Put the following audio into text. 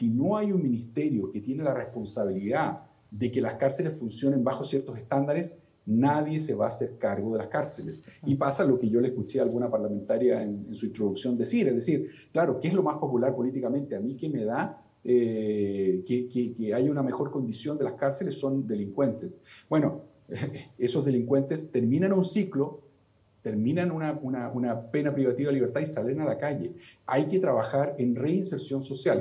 si no hay un ministerio que tiene la responsabilidad de que las cárceles funcionen bajo ciertos estándares, nadie se va a hacer cargo de las cárceles. Y pasa lo que yo le escuché a alguna parlamentaria en, su introducción decir, es decir, claro, ¿qué es lo más popular políticamente? A mí que me da eh, que, que, haya una mejor condición de las cárceles son delincuentes. Bueno, esos delincuentes terminan un ciclo, terminan una, una, una pena privativa de libertad y salen a la calle. Hay que trabajar en reinserción social.